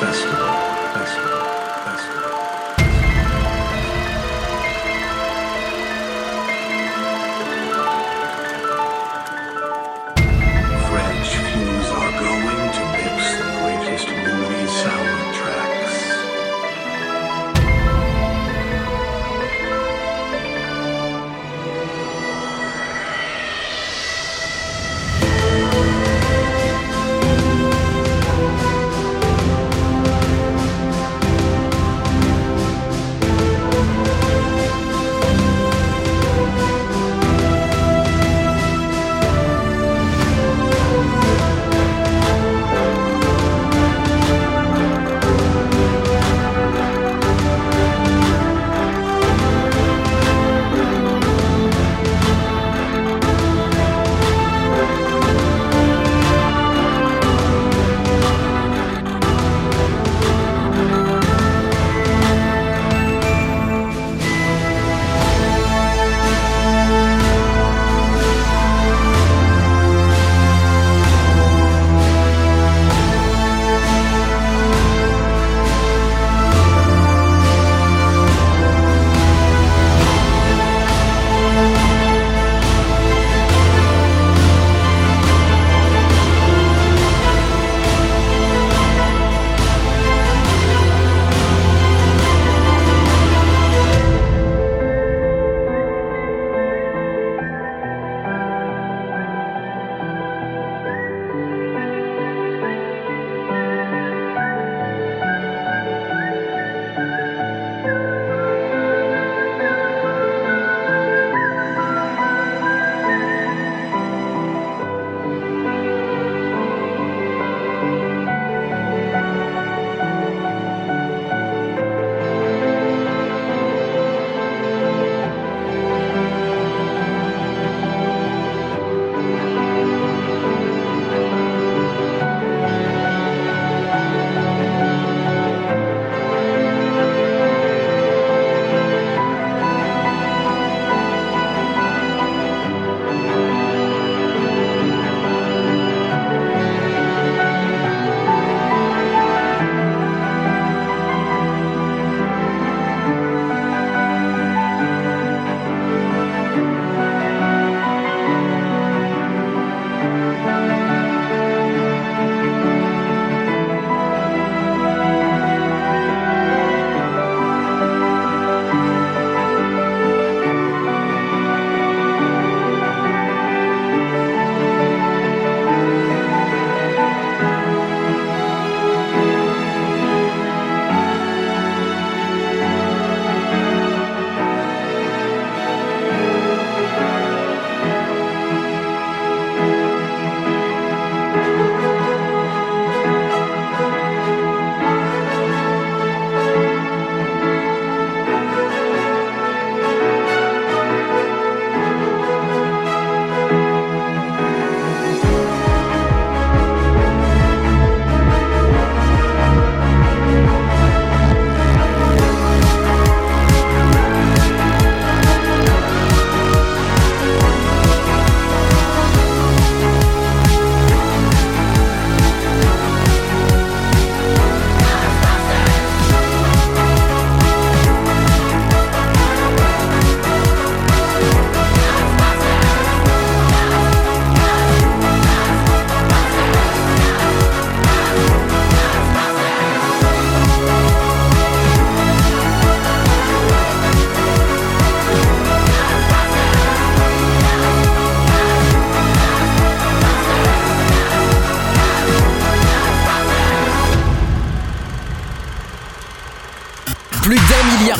Festival.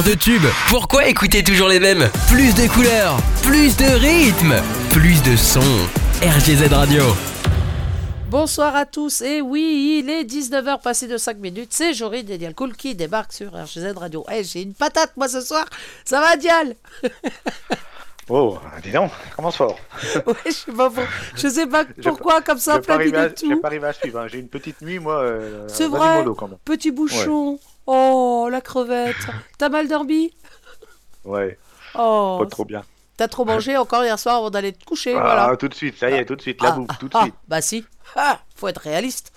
De tubes. Pourquoi écouter toujours les mêmes? Plus de couleurs, plus de rythme, plus de sons. RGZ Radio. Bonsoir à tous, et oui, il est 19h passé de 5 minutes, c'est Jory de Dial Cool qui débarque sur RGZ Radio. Eh, j'ai une patate moi ce soir, ça va Dial? Oh, dis donc, commence fort. Ouais, je sais pas, pour- je sais pas pourquoi, comme ça, Je vais pas plein arriver à- de je vais tout. pas arriver à suivre. hein. J'ai une petite nuit, moi. euh, C'est vrai, mollo, quand même. petit bouchon. Oh, la crevette. T'as mal dormi Ouais, Oh, pas trop bien. t'as trop mangé encore hier soir avant d'aller te coucher, Ah, voilà. tout de suite, ça y est, tout de suite, la Ah, bouffe, tout de ah, suite. Bah si, ah, faut être réaliste.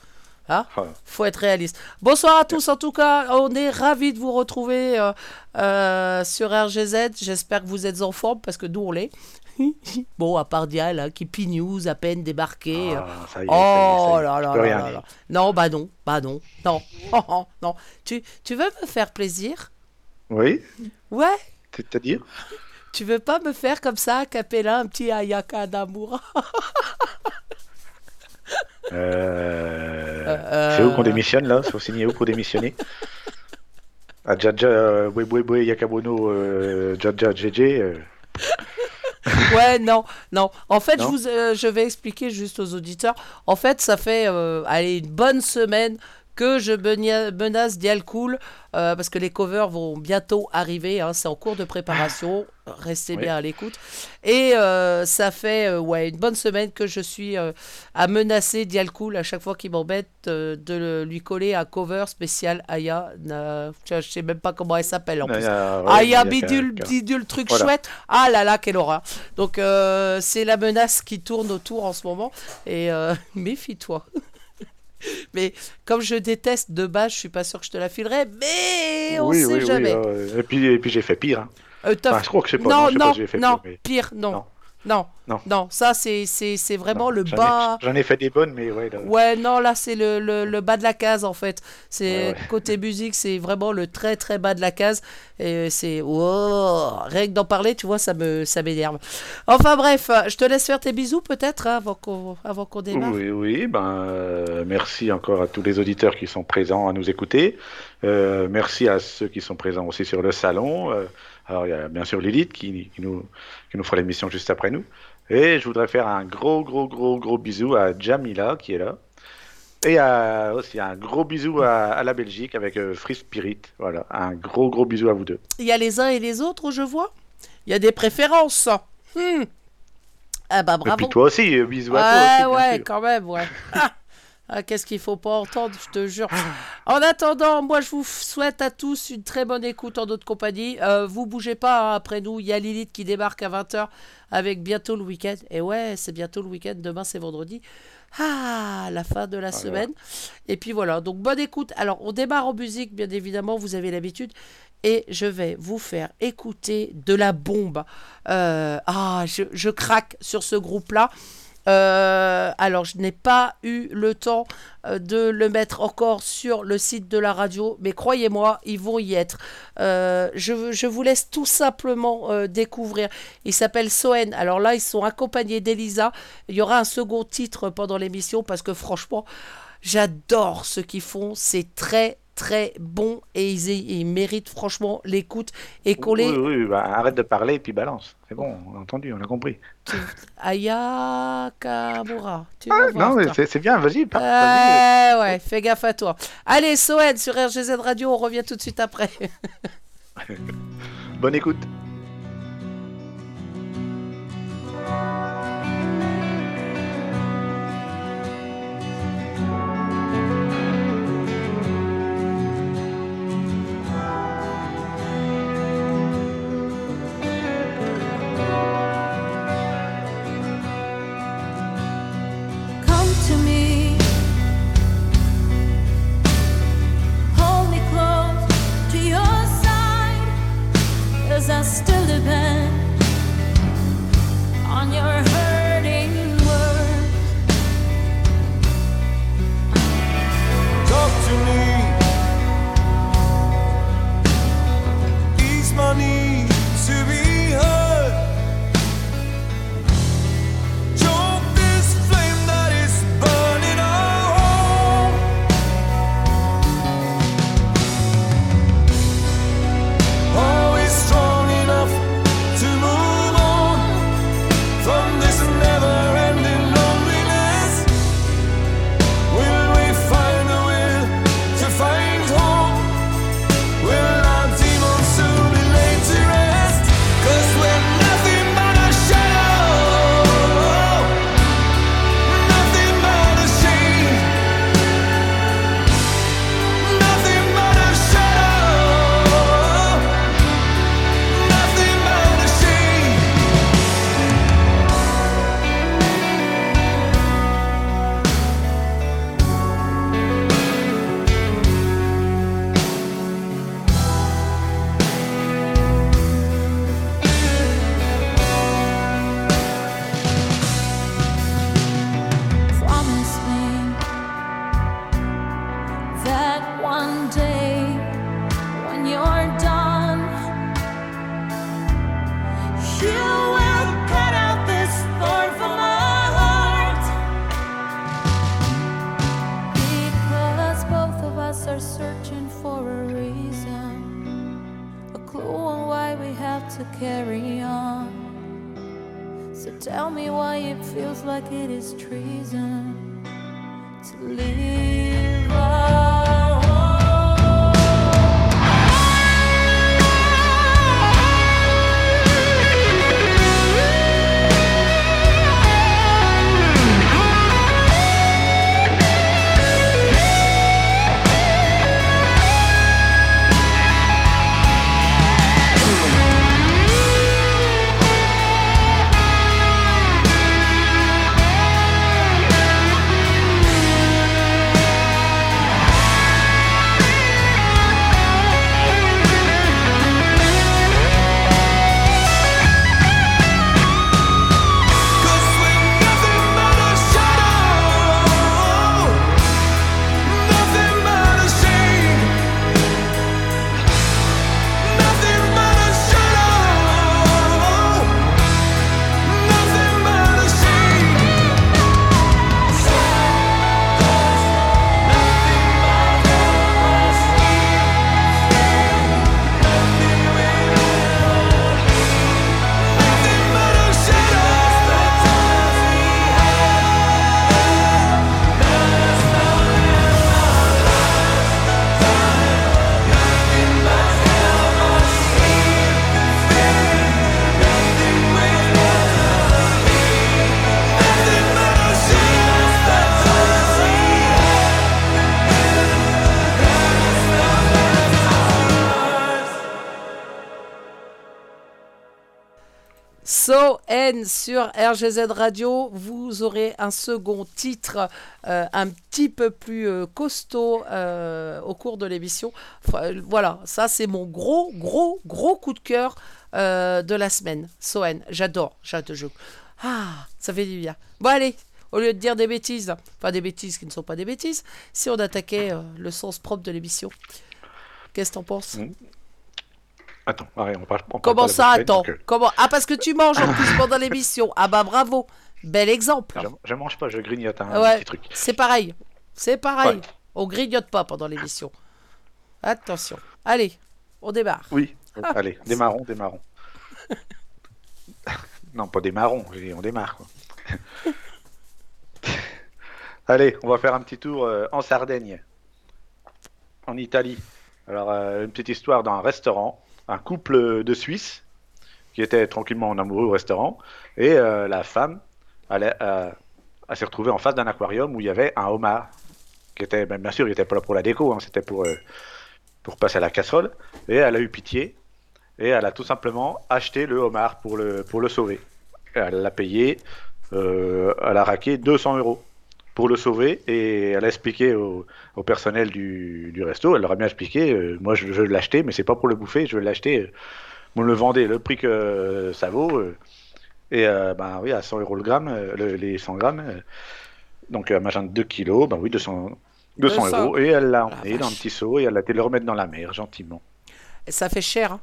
Hein Ah. faut être réaliste. Bonsoir à tous en tout cas, on est ravis de vous retrouver euh, euh, sur RGZ. J'espère que vous êtes en forme parce que nous on l'est. bon, à part Dial hein, qui P-News à peine débarqué. Ah, ça y est, oh ça y est, ça y est. là là là là là. Non, bah non, bah non, non, Oh, oh, non. Tu, tu veux me faire plaisir? Oui, Ouais c'est-à-dire? Tu veux pas me faire comme ça, a cappella, un petit Ayaka d'amour? Euh... Euh, C'est où qu'on démissionne là? Faut signer où pour démissionner? Ah, Jaja, euh, Webwebe, Yakabono, euh, Jaja, JJ. Ouais, non, non. En fait, je, vous, euh, je vais expliquer juste aux auditeurs. En fait, ça fait euh, allez, une bonne semaine que je menace Dialcool euh, parce que les covers vont bientôt arriver. hein, c'est en cours de préparation. Restez Oui. bien à l'écoute. Et euh, ça fait euh, ouais, une bonne semaine que je suis à menacer Dialcool à chaque fois qu'il m'embête de le- lui coller un cover spécial Aya. Je sais même pas comment elle s'appelle en plus. a- ouais, Ah, il il y y a a bidule, bidule, truc Voilà. chouette. Ah là là, quelle horreur. Donc, c'est la menace qui tourne autour en ce moment. Et méfie-toi. Mais comme je déteste de base, je suis pas sûr que je te la filerai. Mais on oui, sait oui, oui, jamais. euh, et puis, et puis j'ai fait pire. Hein. Euh, Enfin, je crois que sais pas. non, pas non, j'ai fait non, pire, mais- pire, non. Non. Non, ça c'est c'est- c'est vraiment Non, le j'en ai- bas. J'en ai fait des bonnes, mais ouais. là- Ouais, non, là, c'est le, le, le bas de la case, en fait. C'est Ouais, ouais. côté musique, c'est vraiment le très, très bas de la case. Et c'est... Wow, rien que d'en parler, tu vois, ça me ça m'énerve. Enfin, bref, je te laisse faire tes bisous, peut-être, hein, avant qu'on avant qu'on démarre. Oui, oui, ben, euh, merci encore à tous les auditeurs qui sont présents à nous écouter. Euh, merci à ceux qui sont présents aussi sur le salon. Euh, alors, il y a bien sûr Lilith qui, qui nous, qui nous fera l'émission juste après nous. Et je voudrais faire un gros, gros, gros, gros bisou à Jamila qui est là. Et à- aussi un gros bisou à, à la Belgique avec euh, Free Spirit. Voilà, un gros, gros bisou à vous deux. Il y a les uns et les autres, je vois? Il y a des préférences. Hmm. Ah bah Et bravo. puis toi aussi, euh, bisous à toi Ouais, aussi, bien ouais, sûr. quand même, ouais. Ah, Qu'est-ce qu'il faut pas entendre, je te jure. En attendant, moi je vous souhaite à tous une très bonne écoute en notre compagnie. Euh, vous bougez pas hein, après nous, il y a Lilith qui débarque à 20h avec bientôt le week-end. Et ouais, c'est bientôt le week-end, demain c'est vendredi. Ah, la fin de la semaine. Et puis voilà, donc bonne écoute. Alors on démarre en musique, bien évidemment, vous avez l'habitude. Et je vais vous faire écouter de la bombe. Euh, ah, je, je craque sur ce groupe-là. Euh, alors, je n'ai pas eu le temps euh, de le mettre encore sur le site de la radio, mais croyez-moi, ils vont y être. Euh, je, je vous laisse tout simplement découvrir. Il s'appelle Soen. Alors là, ils sont accompagnés d'Elisa. Il y aura un second titre pendant l'émission parce que franchement, j'adore ce qu'ils font. C'est très très bon et ils, ils méritent franchement l'écoute et qu'on les Oui, oui, bah, arrête de parler et puis balance. C'est bon, on a entendu, on a compris. Aya Kamura. Tu vas Ah, non, mais c'est bien, vas-y, vas-y. Euh, ouais, fais gaffe à toi. Allez, Soed sur RGZ Radio, on revient tout de suite après. Bonne écoute. Sur RGZ Radio, vous aurez un second titre euh, un petit peu plus euh, costaud euh, au cours de l'émission. Voilà, ça c'est mon gros, gros, gros coup de cœur de la semaine. So N, j'adore, j'adore. Ah, ça fait du bien. Bon allez, au lieu de dire des bêtises, enfin des bêtises qui ne sont pas des bêtises, si on attaquait le sens propre de l'émission. Qu'est-ce que t'en penses? Mm. Attends, arrête, on parle, on parle Comment pas ça, attends donc, euh, Comment Ah, parce que tu manges en plus pendant l'émission. Ah bah bravo. Bel exemple. je, je mange pas, je grignote un Ouais, petit truc. c'est pareil. C'est pareil. Ouais. On grignote pas pendant l'émission. Attention. Allez, on démarre. Oui, Ah. allez, démarrons, démarrons. non, pas démarrons, on démarre. Quoi. allez, on va faire un petit tour euh, en Sardaigne, en Italie. Alors, euh, une petite histoire dans un restaurant, un couple de Suisses qui était tranquillement en amoureux au restaurant, et euh, la femme allait, euh, s'est retrouvée en face d'un aquarium où il y avait un homard, qui était, ben, bien sûr, il n'était pas là pour la déco, hein, c'était pour, euh, pour passer à la casserole, et elle a eu pitié, et elle a tout simplement acheté le homard pour le, pour le sauver. Elle l'a payé, elle a raqué 200 euros pour le sauver, et elle a expliqué au, au personnel du, du resto, elle leur a bien expliqué, euh, moi je, veux l'acheter, mais c'est pas pour le bouffer, je veux l'acheter, euh, vous le vendez le prix que euh, ça vaut, euh, et ben oui, à 100 euros le gramme, le- les 100 grammes, donc un machin de 2 kilos, ben oui, 200, 200 200. euros, et elle l'a emmené dans un petit seau, et elle a été le remettre dans la mer, gentiment. Ça fait cher. hein.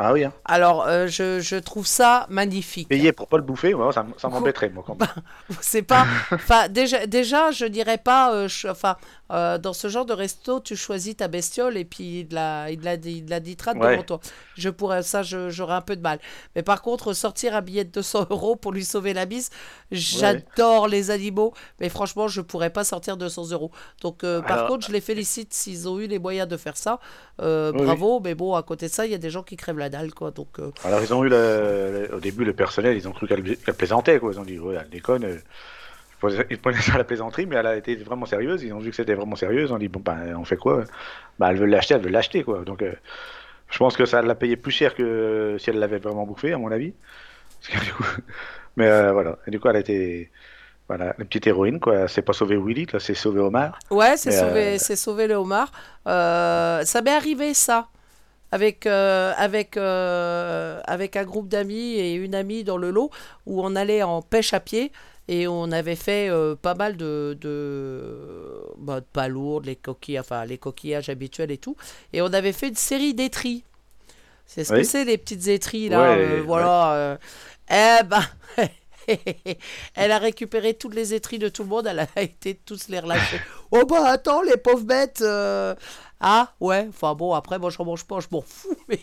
Ah oui, hein. Alors, euh, je, je trouve ça magnifique. Payer pour pas le bouffer, moi, ça, m'embêterait, moi, quand même. C'est pas. Enfin, déjà, déjà, je dirais pas. euh, Enfin, euh, dans ce genre de resto, tu choisis ta bestiole et puis il la, il la, il la nitrate Ouais. devant toi. Je pourrais, ça, j'aurais un peu de mal. Mais par contre, sortir un billet de 200 euros pour lui sauver la bise, j'adore les animaux. Mais franchement, je pourrais pas sortir 200 euros. Donc, euh, par Alors- contre, je les félicite s'ils ont eu les moyens de faire ça. Euh, Oui, bravo. Mais bon, à côté de ça, il y a des gens qui crèvent la dalle, quoi. Donc, euh, Alors, ils ont eu, le- au début, le personnel, ils ont cru qu'elle qu'elle plaisantait, quoi. Ils ont dit, ouais, elle déconne. euh. Ils prenaient- ça à la plaisanterie, mais elle a été vraiment sérieuse. Ils ont vu que c'était vraiment sérieux. Ils ont dit, bon, ben, on fait quoi? Bah, elle veut l'acheter, elle veut l'acheter, quoi. Donc, euh, je pense que ça l'a payé plus cher que si elle l'avait vraiment bouffé, à mon avis. Parce que, du coup... Mais euh, voilà. Et du coup, elle a été. Voilà, une petite héroïne, quoi. C'est pas sauvé Willy, là, c'est sauvé Omar. Ouais, c'est sauvé, euh, sauvé le homard. Euh, ça m'est arrivé ça avec euh, avec euh, avec un groupe d'amis et une amie dans le lot où on allait en pêche à pied et on avait fait euh, pas mal de de, bah, de palourdes, les coquilles, enfin les coquillages habituels et tout, et on avait fait une série d'étris. C'est ce que c'est les petites étries là, Ouais, euh, voilà. euh. Eh ben, elle a récupéré toutes les étries de tout le monde, elle a été tous les relâcher. oh bah attends, les pauvres bêtes euh, Ah ouais, enfin bon, après moi je mange pas, je m'en fous, mais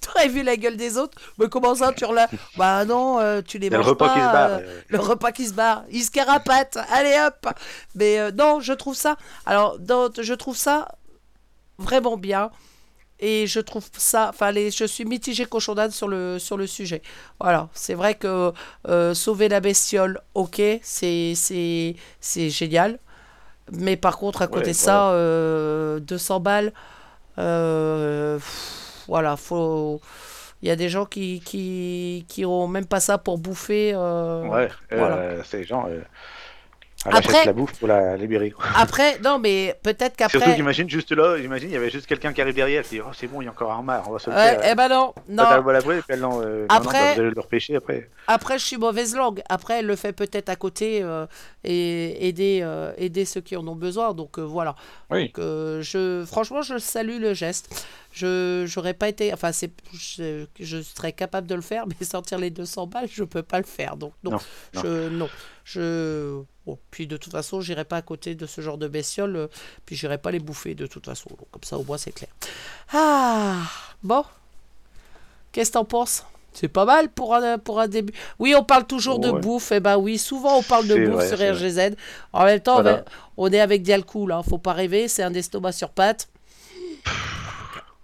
t'aurais vu la gueule des autres Mais comment ça tu relâches? Bah non, euh, tu les y a le manges repas pas, qui se barre. euh, euh, le repas qui se barre, il se carapate, allez hop Mais euh, non, je trouve ça, alors dans- je trouve ça vraiment bien. Et je trouve ça, enfin, les, je suis mitigé cochon d'âne sur le, sur le sujet. Voilà, c'est vrai que euh, sauver la bestiole, ok, c'est, c'est, c'est génial. Mais par contre, à côté Ouais, de ça, euh, 200 balles, euh, pff, voilà, faut. Il y a des gens qui, qui, qui ont même pas ça pour bouffer. euh, Ouais, euh, voilà. ces gens. Euh, elle Après- achète la bouffe pour la libérer. Après, non, mais peut-être Surtout qu'après. j'imagine juste là, j'imagine il y avait juste quelqu'un qui arrive derrière qui dit oh c'est bon il y a encore un marre, on va se le Ouais, faire. eh ben non, non. La brûler, puis elle non, euh, non, non, Après- bah, allez le repêcher après. Après, je suis mauvaise langue. Après, elle le fait peut-être à côté euh, et aider, euh, aider ceux qui en ont besoin. Donc euh, voilà. Oui. Donc, euh, je, franchement, je salue le geste. Je j'aurais pas été. Enfin, c'est, je, je serais capable de le faire, mais sortir les 200 balles, je peux pas le faire. Donc non, je non, je. Bon, puis de toute façon, j'irai pas à côté de ce genre de bestioles. euh, Puis j'irai pas les bouffer de toute façon. Donc comme ça, au moins, c'est clair. Ah bon. Qu'est-ce que t'en penses? C'est pas mal pour un, pour un début. Oui, on parle toujours de Ouais. bouffe. Et ben oui, souvent on parle de bouffe vrai, sur RGZ. En même temps, Voilà. on est avec Dialcool. Hein, faut pas rêver. C'est un estomac sur pattes.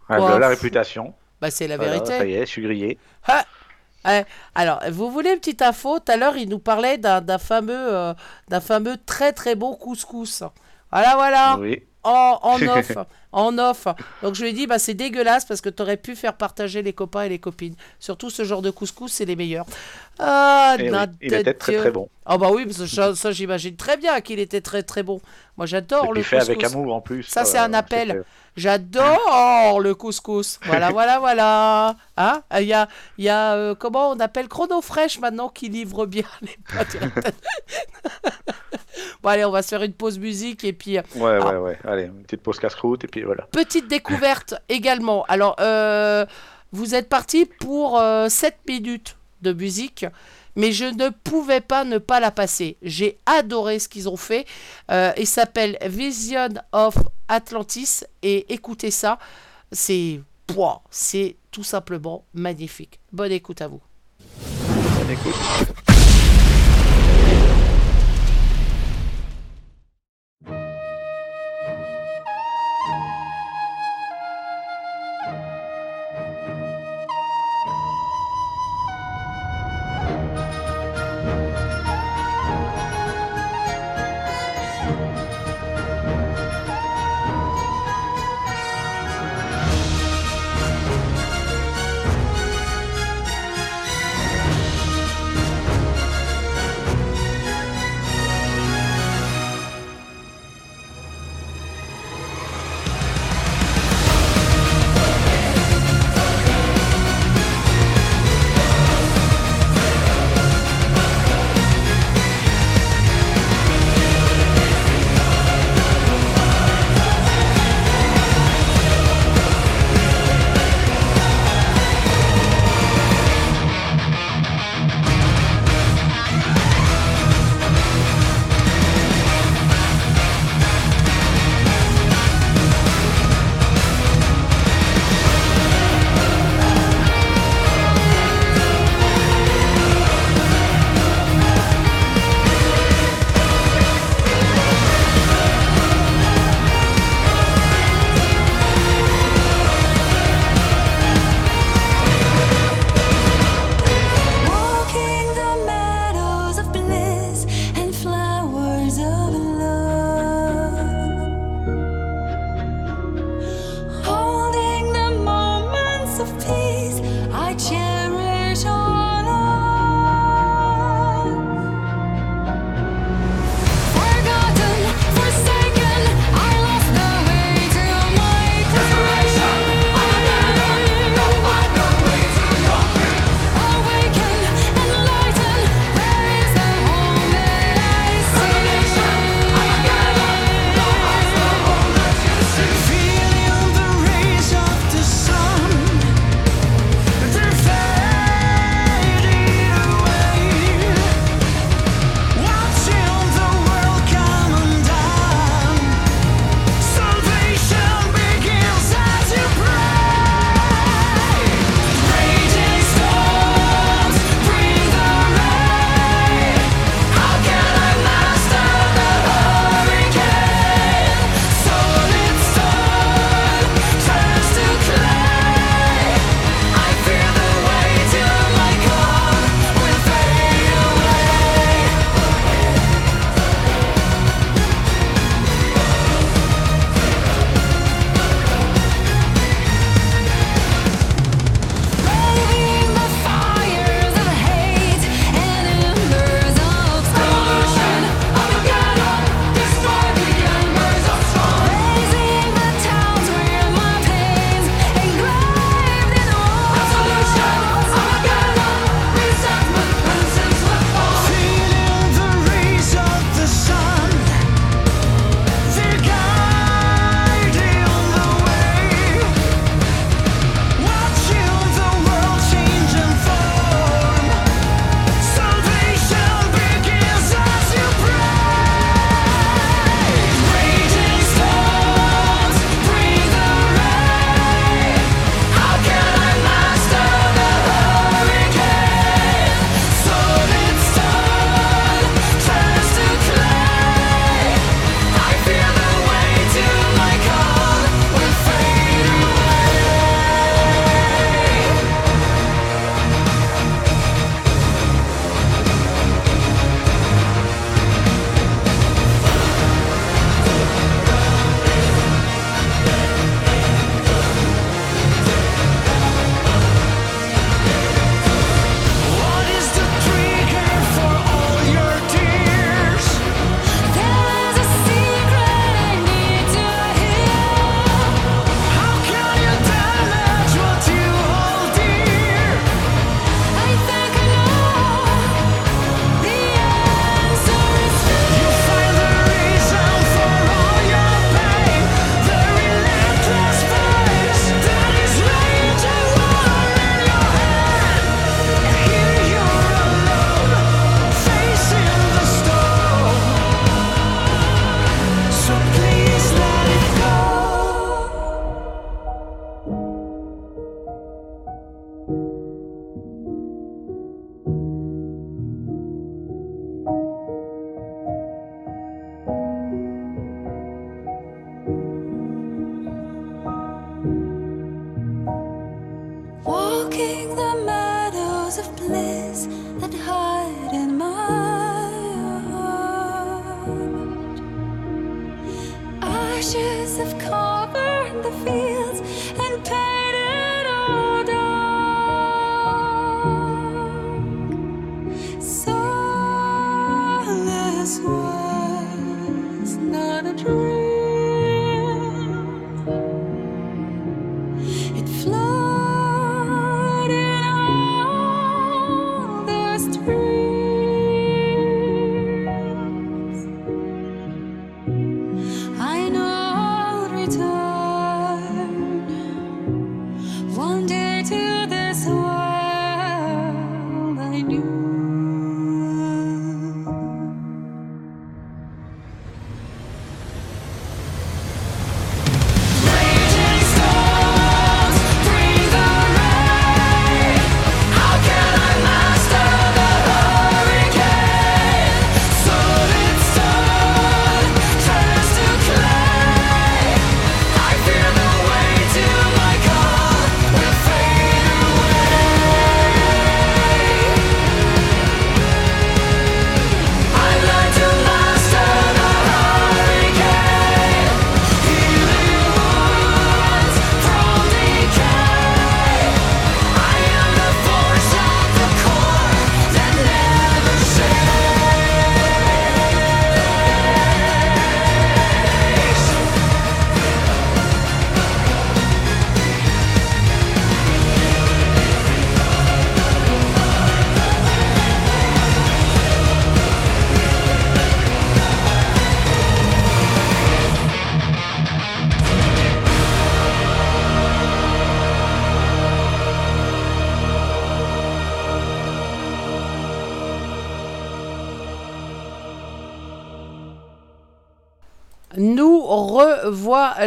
Ah, Quoi la réputation. Bah, c'est la Voilà, vérité. ça y est, je suis grillé. Ouais. Alors, vous voulez une petite info? Tout à l'heure, il nous parlait d'un fameux, euh, d'un fameux très très bon couscous. Voilà, voilà. Oui. En, en off. en off. Donc je lui ai dit, bah, c'est dégueulasse parce que tu aurais pu faire partager les copains et les copines. Surtout ce genre de couscous, c'est les meilleurs. Ah, Eh oui, il était très très bon. Ah bah oui, ça, j'imagine très bien qu'il était très très bon. Moi j'adore le puis fait couscous. avec amour en plus. Ça, c'est euh, un appel. J'adore le couscous. Voilà, voilà, voilà. Hein? Il y a, il y a euh, comment on appelle? Chrono Fresh maintenant qui livre bien les pâtes. bon, allez, on va se faire une pause musique et puis euh, Ouais, Ah. ouais, ouais. Allez, une petite pause casse-croûte et puis voilà. petite découverte également. Alors, euh, vous êtes parti pour 7 minutes de musique. Mais je ne pouvais pas ne pas la passer. J'ai adoré ce qu'ils ont fait. Euh, il s'appelle Vision of Atlantis. Et écoutez ça. C'est c'est tout simplement magnifique. Bonne écoute à vous. Bonne écoute.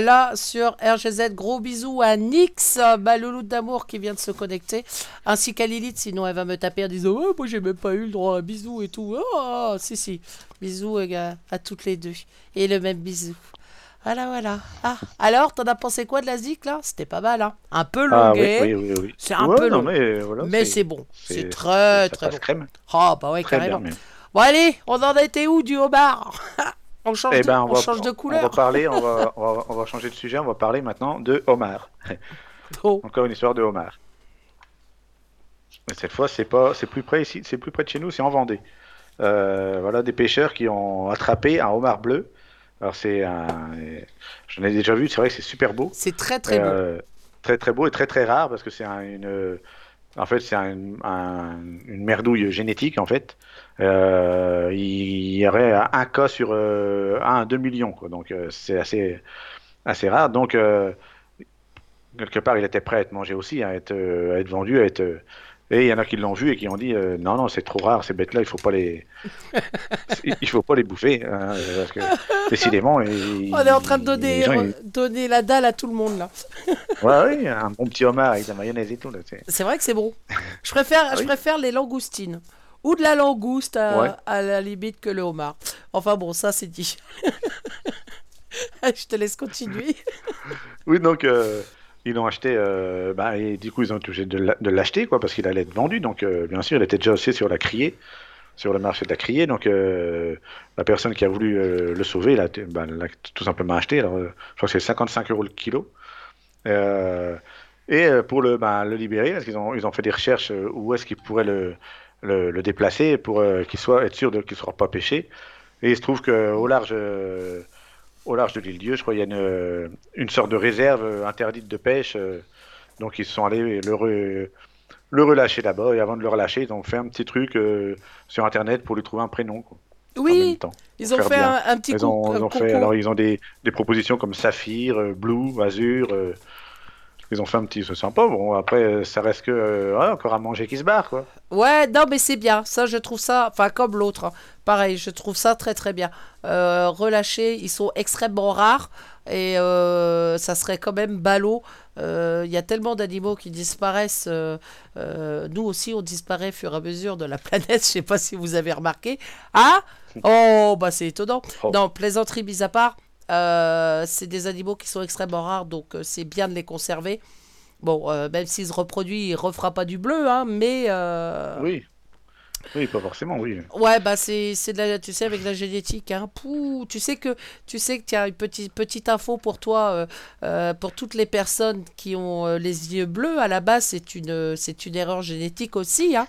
Revoilà sur RGZ. Gros bisous à Nix, ma louloute d'amour qui vient de se connecter, ainsi qu'à Lilith, sinon elle va me taper en disant oh, Moi j'ai même pas eu le droit à bisous et tout. Oh, si, si. Bisous euh, à, toutes les deux. Et le même bisou. Voilà, voilà. Ah, alors, t'en as pensé quoi de la zik là? C'était pas mal, hein Un peu Ah oui, longuet. oui, oui, oui. C'est un Ouais, peu non, long. mais voilà, mais c'est bon. c'est- très, très bon. crème. Ah, bah ouais, Très bien, carrément. Bon, allez, on en était où du homard? On change, Eh de, ben, on va, change de On va couleur. parler, on va, on va, on va changer de sujet, on va parler maintenant de homard. Oh. Encore une histoire de homard. Mais cette fois, c'est pas, c'est plus près ici, c'est plus près de chez nous, c'est en Vendée. Euh, voilà des pêcheurs qui ont attrapé un homard bleu. Alors c'est un, j'en ai déjà vu, c'est vrai que c'est super beau. C'est très très beau. Euh, très très beau et très très rare parce que c'est un- une en fait c'est un- un- une merdouille génétique en fait Euh, il y aurait un cas sur euh, un à 2 millions quoi. donc euh, c'est assez assez rare donc euh, quelque part il était prêt à être mangé aussi à être à être vendu à être et il y en a qui l'ont vu et qui ont dit euh, non non c'est trop rare ces bêtes là il faut pas les il faut pas les bouffer hein, parce que décidément ils- On est en train de donner, gens, ils- donner la dalle à tout le monde là. Ouais, oui, un bon petit homard avec de la mayonnaise et tout. C'est- C'est vrai que c'est bon. Je préfère, Ah je oui préfère les langoustines. Ou de la langouste à, Ouais. à la limite que le homard. Enfin bon, ça c'est dit. je te laisse continuer. Oui, donc euh, ils l'ont acheté, euh, bah, et du coup ils ont été obligés de l'a- de l'acheter, quoi, parce qu'il allait être vendu. Donc euh, bien sûr, il était déjà aussi sur la criée, sur le marché de la criée. Donc euh, la personne qui a voulu euh, le sauver, bah, l'a tout simplement acheté. Alors, je crois que c'est 55 euros le kilo. Et pour le, bah, le libérer, parce qu'ils ont, fait des recherches où est-ce qu'ils pourraient le, déplacer pour qu'il soit être sûr qu'il ne sera pas pêché. Et il se trouve qu'au large, au large de l'île Dieu, je crois, il y a une, euh, une sorte de réserve euh, interdite de pêche. euh, donc ils sont allés le, re- le relâcher là-bas. Et avant de le relâcher, ils ont fait un petit truc euh, sur Internet pour lui trouver un prénom. Quoi, Oui, temps. ils ont fait un, un petit Ils ont, coup- ils ont fait, alors ils ont des, des propositions comme Saphir, euh, Blue, Azur. euh, ils ont fait un petit, c'est sympa. Bon, après, ça reste que euh, ouais, encore à manger qui se barre, quoi. Ouais, non, mais c'est bien. Ça, je trouve ça, enfin, comme l'autre, hein. pareil, je trouve ça très très bien. Euh, relâchés, ils sont extrêmement rares et euh, ça serait quand même ballot. Il y a tellement d'animaux qui disparaissent. nous aussi, on disparaît au fur et à mesure de la planète. Je sais pas si vous avez remarqué. Ah Oh, bah c'est étonnant. Oh. Non, plaisanterie mise à part, euh, c'est des animaux qui sont extrêmement rares, donc euh, c'est bien de les conserver. Bon, euh, même s'il se reproduit, il refera pas du bleu, hein, mais... euh, Oui. Oui, pas forcément, oui. Ouais, bah c'est c'est de la, tu sais, avec la génétique, hein. Pouh, tu sais que tu sais que tu as une petite petite info pour toi, euh, pour toutes les personnes qui ont les yeux bleus. À la base, c'est une c'est une erreur génétique aussi, hein.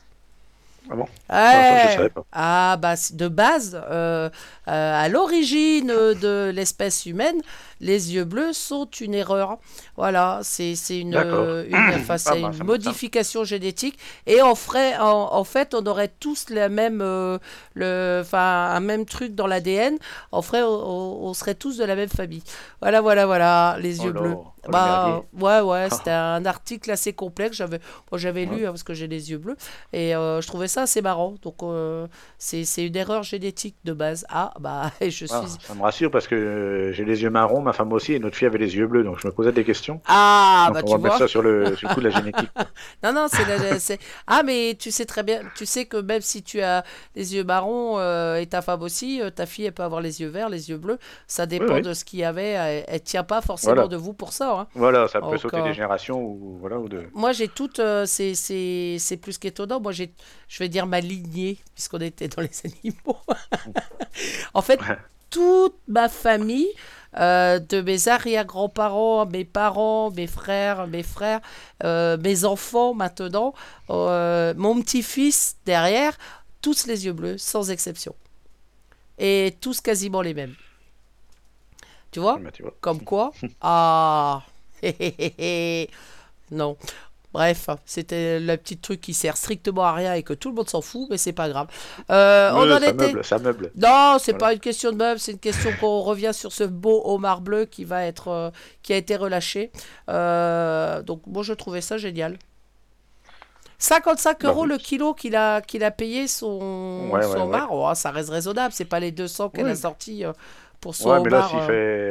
Ah bon? Ça, je Ouais. savais pas. Ah bah de base, euh, euh, à l'origine de l'espèce humaine, les yeux bleus sont une erreur. Voilà, c'est une, euh, une, enfin, modification génétique et on ferait, en, en fait, on aurait tous la même, euh, le, enfin, un même truc dans l'ADN. On ferait, on, serait tous de la même famille. Voilà, voilà, voilà, les Oh yeux là, bleus. oh Bah, ouais, ouais, c'était un article assez complexe. J'avais, j'avais lu hein, parce que j'ai les yeux bleus et euh, je trouvais ça assez marrant. Donc, euh, c'est une erreur génétique de base. Ah, bah, je suis. Ah, ça me rassure parce que j'ai les yeux marrons, ma femme aussi, et notre fille avait les yeux bleus, donc je me posais des questions. Ah, Donc bah, on tu va mettre vois. ça sur le, sur le coup de la génétique. Non, non, c'est la- c'est- Ah, mais tu sais très bien, tu sais que même si tu as les yeux marrons euh, et ta femme aussi, euh, ta fille, elle peut avoir les yeux verts, les yeux bleus. Ça dépend oui. de ce qu'il y avait. Elle, elle tient pas forcément Voilà. de vous pour ça. hein. Voilà, ça peut sauter des générations ou voilà ou de. Moi, j'ai toute. euh, c'est- c'est c'est plus qu'étonnant. Moi, j'ai, je vais dire ma lignée, puisqu'on était dans les animaux. en fait, toute ma famille, euh, de mes arrière-grands-parents, mes parents, mes frères, mes frères, euh, mes enfants maintenant, euh, mon petit-fils derrière, tous les yeux bleus, sans exception. Et tous quasiment les mêmes. Tu vois? Bah, tu vois. comme quoi? Ah. Non. Bref, c'était le petit truc qui sert strictement à rien et que tout le monde s'en fout, mais c'est pas grave. Euh, on en ça était. meuble, ça meuble. Non, c'est Voilà. pas une question de meuble, c'est une question qu'on revient sur ce beau homard bleu qui va être, euh, qui a été relâché. Euh, donc moi je trouvais ça génial. 55 Bah euros oui. le kilo qu'il a, qu'il a payé son, Ouais, ouais, son ouais. homard. Oh, ça reste raisonnable, c'est pas les 200 qu'elle a sorti pour son Ouais, mais là, homard. s'il euh.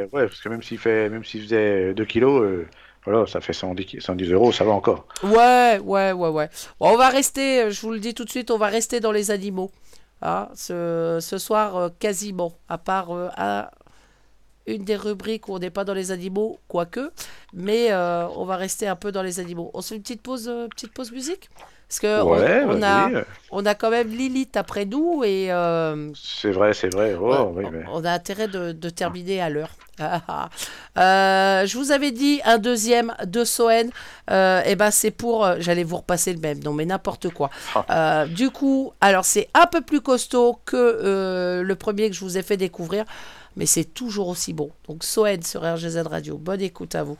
fait. Ouais, parce que même s'il fait... même s'il faisait 2 kilos, voilà, ça fait 110, ki- 110 euros, ça va encore. Ouais, ouais, ouais, ouais. On va rester, je vous le dis tout de suite, on va rester dans les animaux. hein, ce, soir, euh, quasiment. À part euh, une des rubriques où on n'est pas dans les animaux, quoique. Mais euh, on va rester un peu dans les animaux. On fait une petite pause, petite pause musique? Parce que on- ouais, on, a, vas-y. on a quand même Lilith après nous et euh, C'est vrai, c'est vrai. Oh, oui, on- mais... On a intérêt de, de terminer à l'heure. Ah, ah. Euh, je vous avais dit un deuxième de Soen. Euh, et ben c'est pour. J'allais vous repasser le même. Non mais n'importe quoi. Du coup, alors c'est un peu plus costaud que le premier que je vous ai fait découvrir, mais c'est toujours aussi bon. Donc Soen sur RGZ Radio. Bonne écoute à vous.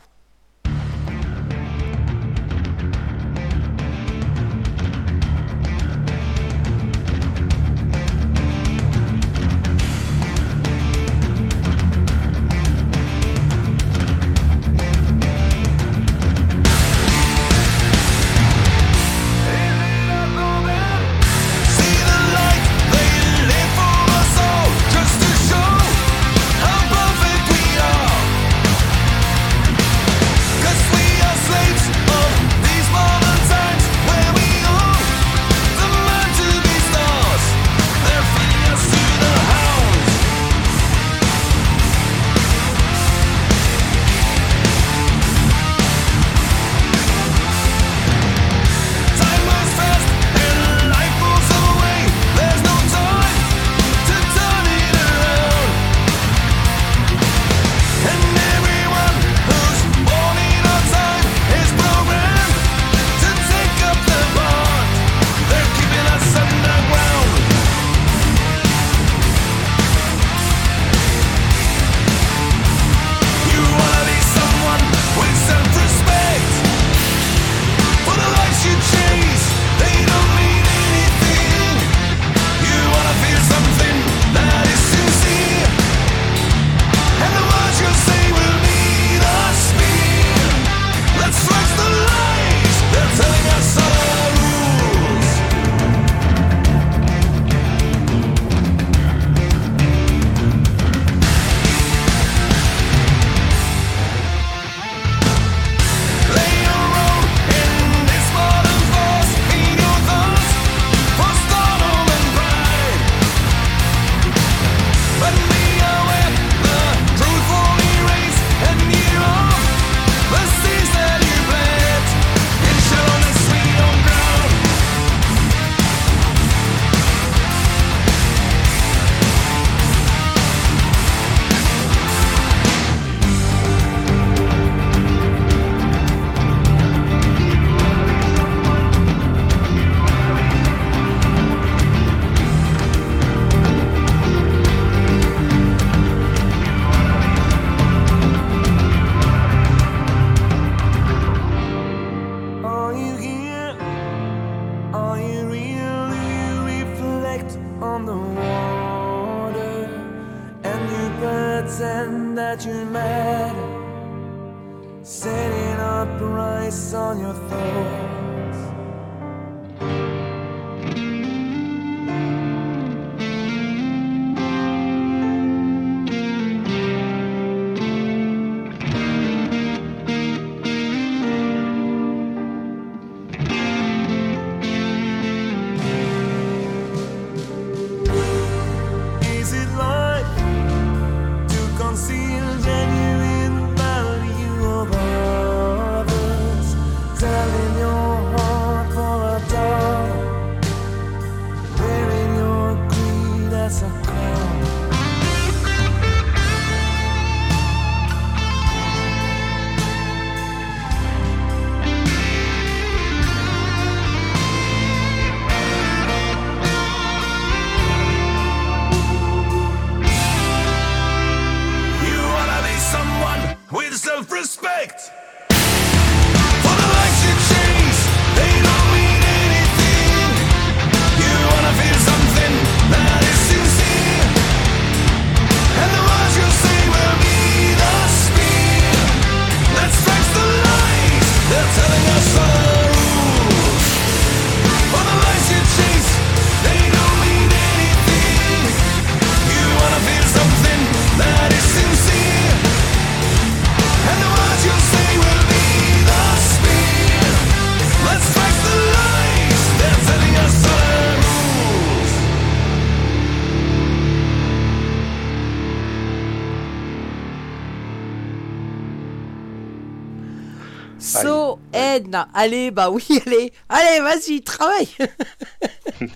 Allez, bah oui, allez. Allez, vas-y, travaille.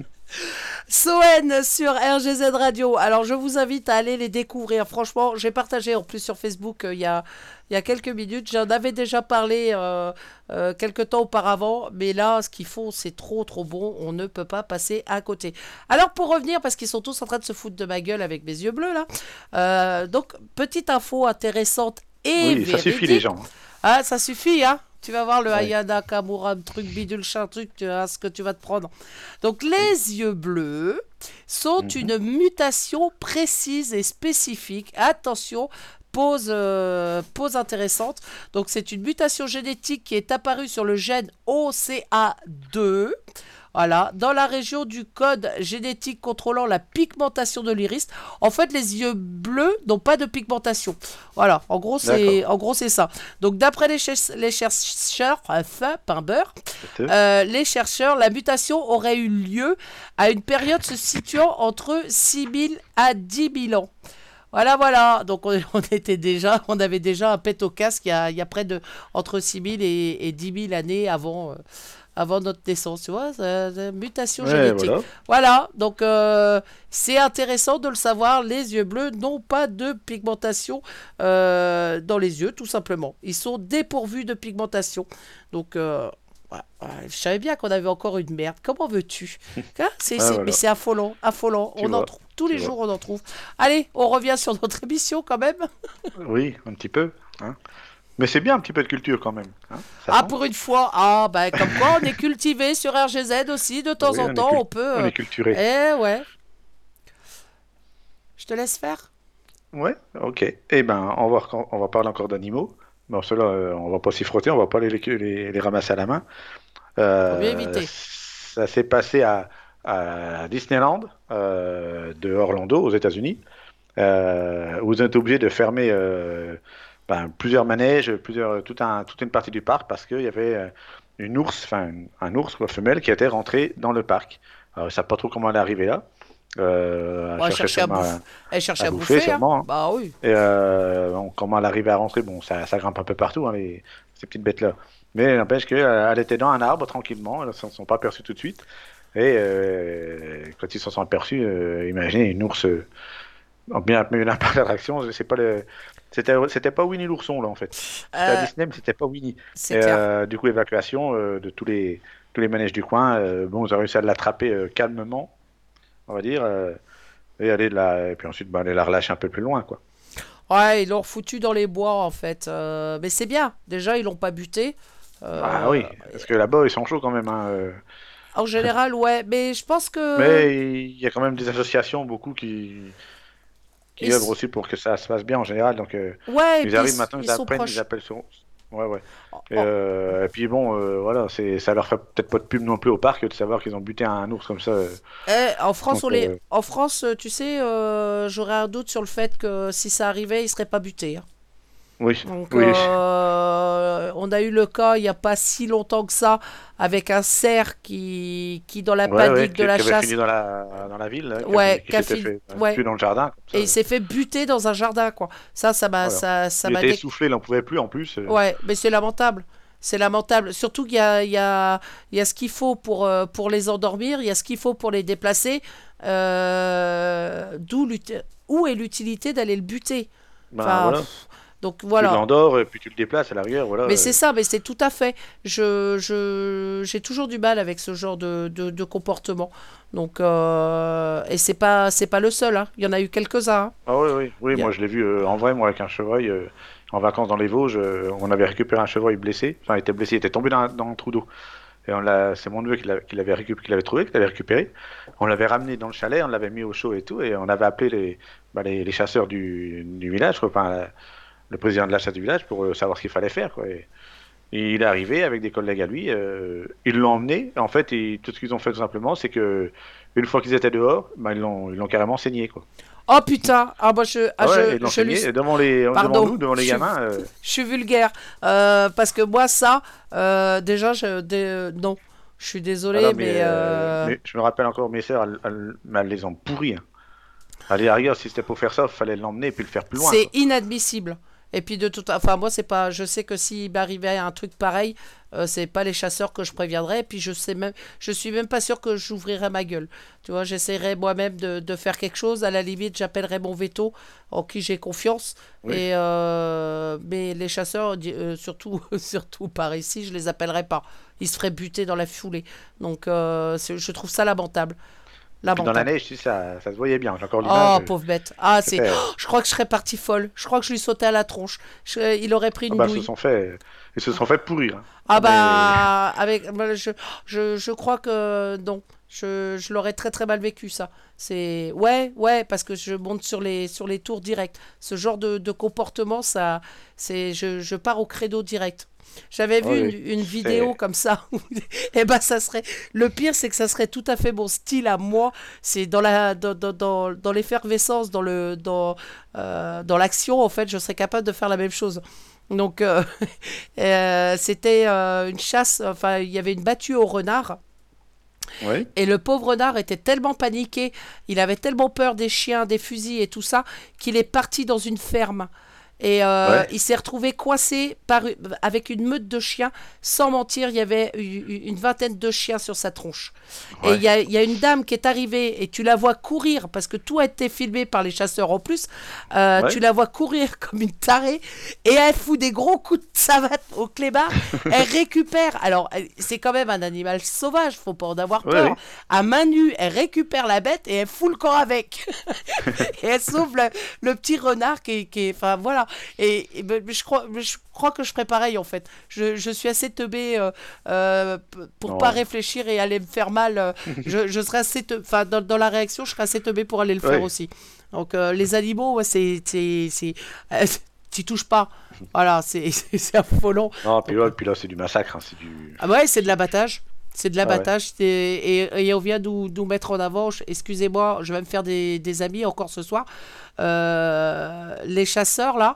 Soen sur RGZ Radio. Alors, je vous invite à aller les découvrir. Franchement, j'ai partagé en plus sur Facebook euh, il y, a, il y a quelques minutes. J'en avais déjà parlé euh, euh, quelques temps auparavant. Mais là, ce qu'ils font, c'est trop, trop bon. On ne peut pas passer à côté. Alors, pour revenir, parce qu'ils sont tous en train de se foutre de ma gueule avec mes yeux bleus, là. Euh, donc, petite info intéressante et Oui, ça suffit véridique. les gens. Ah, ça suffit, hein Tu vas voir le Ouais. Hayada Kamura, truc bidule, chin, truc, tu vois ce que tu vas te prendre. Donc, les yeux bleus sont Mhm. une mutation précise et spécifique. Attention, pause, euh, pause intéressante. Donc, c'est une mutation génétique qui est apparue sur le gène OCA2. Voilà, dans la région du code génétique contrôlant la pigmentation de l'iris. En fait, les yeux bleus n'ont pas de pigmentation. Voilà, en gros, c'est en gros c'est ça. Donc, d'après les, cher- les chercheurs, enfin, pain beurre, euh, les chercheurs, la mutation aurait eu lieu à une période se situant entre 6 000 à 10 000 ans. Voilà, voilà. Donc, on, on était déjà, on avait déjà un pet au casque il y a, il y a près de entre 6 000 et, et 10 000 années avant, euh, avant notre naissance. Tu vois, mutation Ouais, génétique. voilà. Voilà, donc euh, c'est intéressant de le savoir. Les yeux bleus n'ont pas de pigmentation euh, dans les yeux, tout simplement. Ils sont dépourvus de pigmentation. Donc, euh, je savais bien qu'on avait encore une merde. Comment veux-tu? Hein c'est, voilà. Mais c'est affolant, affolant. Tu on en trouve tous les jours, on en trouve. Allez, on revient sur notre émission quand même. Oui, un petit peu. hein. Mais c'est bien un petit peu de culture quand même. hein. Ah, sent. pour une fois, ah, bah, comme quoi on est cultivé sur RGZ aussi, de temps Oui, en on temps, on peut. On euh, est culturé. Eh ouais. Je te laisse faire. Ouais, ok. Eh ben, on va, on va parler encore d'animaux. Bon, ceux-là, euh, on va pas s'y frotter, on va pas les, les, les ramasser à la main. Euh, bien éviter. Ça s'est passé à, à Disneyland euh, de Orlando, aux États-Unis, euh, où vous êtes obligé de fermer euh, ben, plusieurs manèges, plusieurs, tout un, toute une partie du parc parce qu'il y avait euh, une ours, enfin un ours femelle qui était rentré dans le parc. Alors, ils ne savent pas trop comment elle est arrivée là. Euh, elle cherchait à bouffer. Elle cherche à bouffer, bouffer. hein. sûrement, hein. Bah oui. et euh, bon, comment elle arrivait à rentrer, bon, ça, ça grimpe un peu partout, hein, les- ces petites bêtes-là. Mais n'empêche qu'elle était dans un arbre tranquillement, elles ne s'en sont pas aperçues tout de suite. Et euh, quand ils s'en sont aperçus, euh, imaginez une ours euh, en bien mais un parc d'attraction, c'est pas le. C'était, pas Winnie l'ourson là en fait. C'était à Euh, Disney, mais c'était pas Winnie. Et, euh, du coup, évacuation euh, de tous les, tous les manèges du coin. bon, ils ont réussi à l'attraper calmement, on va dire. et, aller de la, et puis ensuite, bah, aller la relâcher un peu plus loin, quoi. Ouais, ils l'ont foutu dans les bois en fait. Euh, mais c'est bien. Déjà, ils l'ont pas buté. Euh, Ah oui, parce que là-bas, ils sont chauds quand même. hein. En général, ouais, mais je pense que. Mais il y a quand même des associations, beaucoup qui, qui Ils œuvrent aussi pour que ça se passe bien en général. Donc, euh, Ouais, ils arrivent ils- maintenant, ils, ils apprennent, ils appellent sur. Ouais, ouais. Oh, Et, euh, et puis bon, euh, voilà, c'est, ça leur fait peut-être pas de pub non plus au parc de savoir qu'ils ont buté un ours comme ça. euh. Eh, en France, Donc, on les... euh, en France, tu sais, euh, j'aurais un doute sur le fait que si ça arrivait, ils seraient pas butés. hein. Oui, Donc, oui. euh, on a eu le cas il n'y a pas si longtemps que ça avec un cerf qui, qui dans la Ouais, panique ouais, de la qui avait chasse, fini dans la, dans la ville, là, a Ouais, qui s'était fait euh, ouais. dans le jardin. et il s'est fait buter dans un jardin, quoi. Ça, ça m'a, Voilà. ça, ça il était dé- essoufflé, il n'en pouvait plus en plus. euh. Ouais, mais c'est lamentable. C'est lamentable. Surtout qu'il y a, il y a, il y a ce qu'il faut pour, euh, pour les endormir, il y a ce qu'il faut pour les déplacer. Euh, d'où où est l'utilité d'aller le buter? Ben, Enfin, voilà. pff, Donc Tu voilà. l'endors et puis tu le déplaces à l'arrière. Voilà, Mais euh. c'est ça, mais c'est tout à fait. Je, je, j'ai toujours du mal avec ce genre de, de, de comportement. Donc, euh, et c'est pas, c'est pas le seul. hein. Il y en a eu quelques-uns. hein. Ah oui, oui, oui a- moi je l'ai vu euh, en vrai, moi avec un chevreuil, euh, en vacances dans les Vosges, euh, on avait récupéré un chevreuil blessé, enfin il était blessé, il était tombé dans, un- dans un trou d'eau. Et on l'a, c'est mon neveu qui l'a- qui l'avait qui l'avait trouvé, qui l'avait récupéré. On l'avait ramené dans le chalet, on l'avait mis au chaud et tout, et on avait appelé les, bah, les, les chasseurs du, du village, quoi, enfin, la- le président de la chasse du village pour euh, savoir ce qu'il fallait faire. Quoi. Et, et il est arrivé avec des collègues à lui, euh, ils l'ont emmené. En fait, et tout ce qu'ils ont fait tout simplement, c'est que une fois qu'ils étaient dehors, bah, ils l'ont, carrément saigné. Quoi. Oh putain Ah, moi, je, ah, Ah ouais, je, lui- devant les, Pardon, devant nous, devant les je- gamins. euh, je suis vulgaire. Euh, parce que moi, ça, déjà, je, dé- non. Je suis désolé, Ah mais. mais, mais je me rappelle encore mes sœurs, elles, elles- mais elles les ont pourries. Hein. Allez, rigueur, si c'était pour faire ça, il fallait l'emmener et puis le faire plus loin. C'est inadmissible. Et puis de toute enfin moi c'est pas je sais que s'il m'arrivait un truc pareil, euh, c'est pas les chasseurs que je préviendrais et puis je sais même je suis même pas sûr que j'ouvrirais ma gueule. Tu vois, j'essaierais moi-même de, de faire quelque chose, à la limite, j'appellerais mon veto en qui j'ai confiance Oui. et euh, mais les chasseurs euh, surtout surtout par ici, je les appellerais pas. Ils se feraient buter dans la foulée. Donc euh, je trouve ça lamentable. Dans la neige, si, ça, ça se voyait bien. J'ai encore Oh, l'image. euh, pauvre bête. Ah, c'est. Oh, je crois que je serais partie folle. Je crois que je lui sautais à la tronche. Je- Il aurait pris ah une bah, ils se sont fait, ils se sont fait pourrir. hein. Ah mais- bah, avec, bah, je, je, je crois que non. Je, je l'aurais très très mal vécu ça. C'est ouais ouais parce que je monte sur les sur les tours direct. Ce genre de, de comportement ça c'est je, je pars au credo direct. J'avais vu Oui, une, une vidéo comme ça. Et ben ça serait le pire c'est que ça serait tout à fait mon style à moi. C'est dans la dans, dans, dans, dans l'effervescence dans le dans euh, dans l'action en fait je serais capable de faire la même chose. Donc euh, euh, c'était une chasse. Enfin il y avait une battue au renard. Oui. Et le pauvre renard était tellement paniqué, il avait tellement peur des chiens, des fusils et tout ça, qu'il est parti dans une ferme. Et euh, Ouais. il s'est retrouvé coincé par, avec une meute de chiens. Sans mentir, il y avait une vingtaine de chiens sur sa tronche. Et il y a, il y a une dame qui est arrivée et tu la vois courir, parce que tout a été filmé par les chasseurs en plus. Euh, Ouais. Tu la vois courir comme une tarée et elle fout des gros coups de savate au clébard. elle récupère. Alors, c'est quand même un animal sauvage, faut pas en avoir peur. À main nue, elle récupère la bête et elle fout le corps avec. et elle sauve le, le petit renard qui qui est- Enfin, voilà. Et, et je, crois, je crois que je ferais pareil en fait. Je, je suis assez teubé euh, euh, pour pas réfléchir et aller me faire mal. euh, je, je serais assez. dans, dans la réaction, je serais assez teubé pour aller le faire aussi. Donc, euh, les animaux, ouais, c'est. T'y touches pas. Voilà, c'est affolant. Non, puis là, puis là c'est du massacre. hein, du... Ah ouais, c'est de l'abattage. C'est de Ah ouais. l'abattage. et, et on vient nous, nous mettre en avant. Excusez-moi, je vais me faire des, des amis encore ce soir. Euh, les chasseurs, là,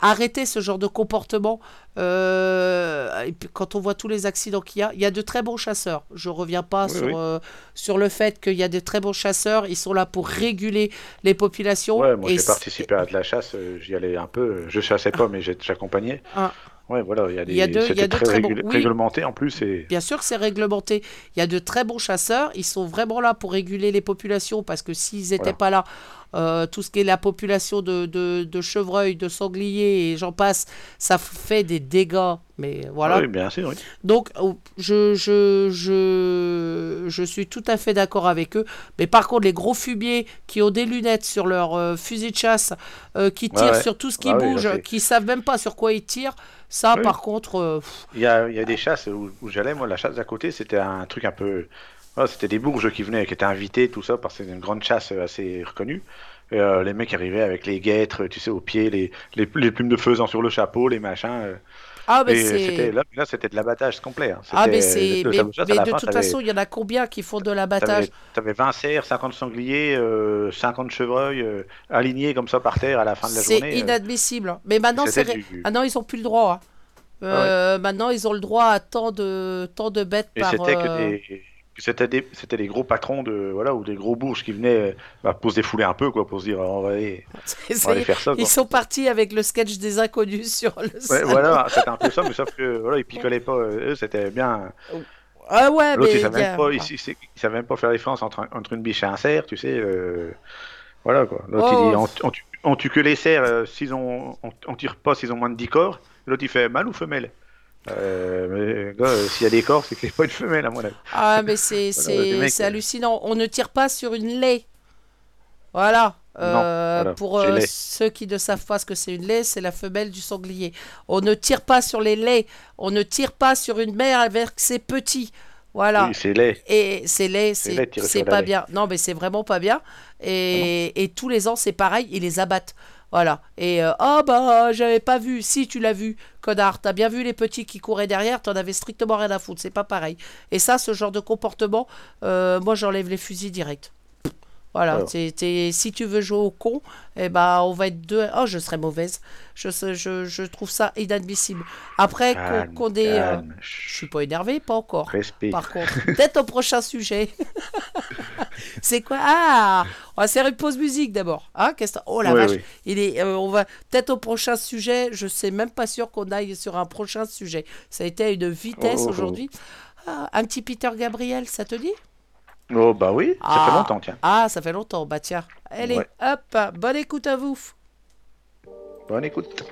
arrêtez ce genre de comportement. Euh, et puis quand on voit tous les accidents qu'il y a, il y a de très bons chasseurs. Je reviens pas Oui, sur, oui. euh, sur le fait qu'il y a de très bons chasseurs. Ils sont là pour réguler les populations. Ouais, moi j'ai participé à de la chasse, j'y allais un peu. Je chassais pas, mais j'ai- j'accompagnais. Ah. Ouais, voilà, il y a des. Il y a deux- il y a C'était deux très très bons- régul- oui. réglementé en plus. Et... Bien sûr que c'est réglementé. Il y a de très bons chasseurs. Ils sont vraiment là pour réguler les populations parce que s'ils n'étaient Voilà. pas là, euh, tout ce qui est la population de, de, de chevreuils, de sangliers et j'en passe, ça fait des dégâts. Mais voilà. Ah Oui, bien sûr, oui. Donc, oh, je, je, je, je suis tout à fait d'accord avec eux. Mais par contre, les gros fumiers qui ont des lunettes sur leur euh, fusil de chasse, euh, qui tirent ouais. sur tout ce qui Ah oui, bouge, c'est- qui savent même pas sur quoi ils tirent, ça, Oui. par contre, euh, Il y a, il y a des chasses où, où j'allais, moi, la chasse d'à côté, c'était un truc un peu. Voilà, c'était des bourges qui venaient, qui étaient invités, tout ça, parce que c'était une grande chasse euh, assez reconnue. Et, euh, les mecs arrivaient avec les guêtres, tu sais, aux pieds, les, les, les plumes de faisan sur le chapeau, les machins. euh. ah, mais c'était c'est. là, là, c'était de l'abattage complet. hein. Ah, mais c'est. Mais, de fin, toute façon, il y en a combien qui font de l'abattage? T'avais, t'avais 20 cerfs, 50 sangliers, euh, 50 chevreuils euh, alignés comme ça par terre à la fin de la C'est journée. euh. inadmissible. Mais maintenant, c'est. Du- Ah non, ils ont plus le droit. hein. Euh, Maintenant, ils ont le droit à tant de, tant de bêtes Et par. c'était que des, c'était des, c'était des gros patrons de, voilà, ou des gros bourges qui venaient euh, bah, pour se défouler un peu, quoi, pour se dire, on va aller, on va aller faire ça, quoi. Ils sont partis avec le sketch des inconnus sur le Ouais, voilà, c'était un peu ça, mais sauf que, voilà, ils picolaient pas, euh, eux, c'était bien. Ah ouais, mais. il savait il y a- même pas, il, il- il- il savait même pas faire la différence entre, entre une biche et un cerf, tu sais, euh, voilà, quoi. L'autre, Oh. il dit, on, on tue, on tue que les cerfs, euh, s'ils ont, on, on tire pas s'ils ont moins de 10 corps. L'autre, il fait mâle ou femelle? Euh, mais, euh, s'il y a des corps, c'est que c'est pas une femelle, à mon avis. Ah, mais c'est Voilà, euh. hallucinant. On ne tire pas sur une lait. Voilà. Euh, voilà, pour euh, ceux qui ne savent pas ce que c'est une lait, c'est la femelle du sanglier. On ne tire pas sur les laits. On ne tire pas sur une mère avec ses petits. Voilà. Oui, c'est laid. Et c'est laid, C'est pas bien. Non, mais c'est vraiment pas bien. Et, et tous les ans, c'est pareil, ils les abattent. Voilà. Et euh, oh bah, j'avais pas vu. Si, tu l'as vu, connard. T'as bien vu les petits qui couraient derrière, t'en avais strictement rien à foutre. C'est pas pareil. Et ça, ce genre de comportement, euh, moi, j'enlève les fusils direct. Voilà, Alors. t'es- t'es- si tu veux jouer au con, eh ben, on va être deux. Oh, je serais mauvaise. Je, je, je trouve ça inadmissible. Après, qu'on Calme, qu'on ait. euh, je suis pas énervé, pas encore. respect. Par contre, peut-être au prochain sujet. c'est quoi? Ah On va faire une pause musique d'abord. Hein Qu'est-ce que- Oh la Oui, vache. oui. Il est, euh, on va peut-être au prochain sujet. Je sais même pas sûr qu'on aille sur un prochain sujet. Ça a été à une vitesse Oh, oh, oh. aujourd'hui. Ah, un petit Peter Gabriel, ça te dit? Oh, bah oui, ça Ah. fait longtemps, tiens. Ah, ça fait longtemps. Bah tiens. Allez, Ouais. hop. Bonne écoute à vous. Bonne écoute.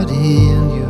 Body and your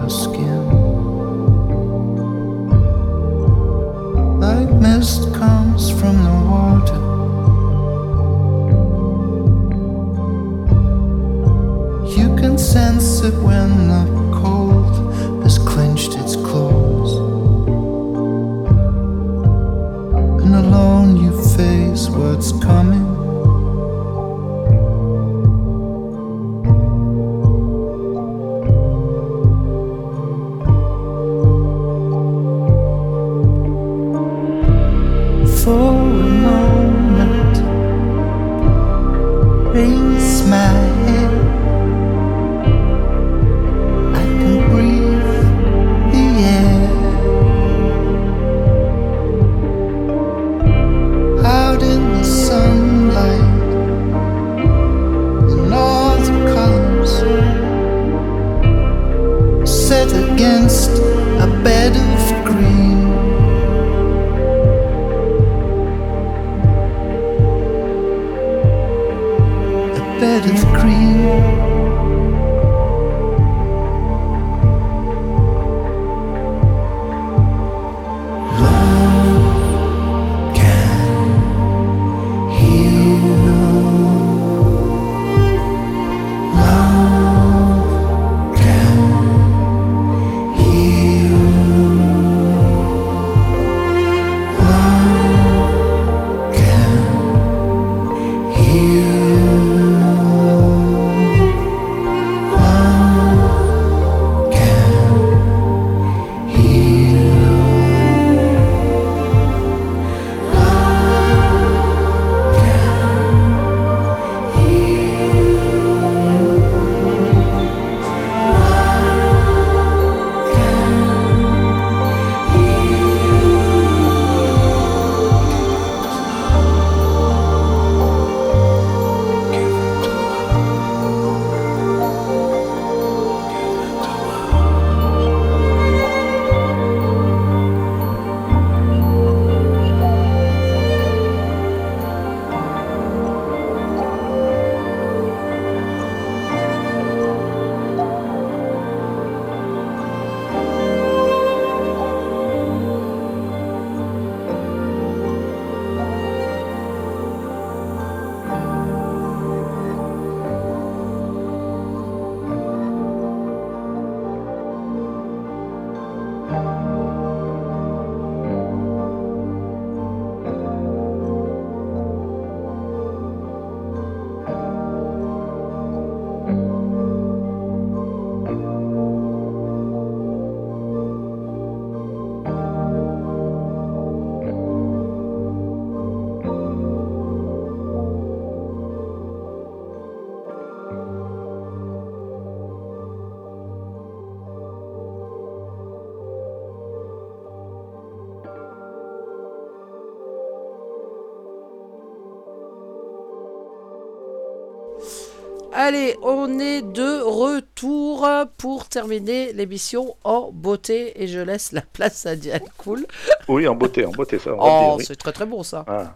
Allez, on est de retour pour terminer l'émission en beauté et je laisse la place à Diane Cool. Oui, en beauté, en beauté, ça. Oh, c'est très très bon ça. Ah.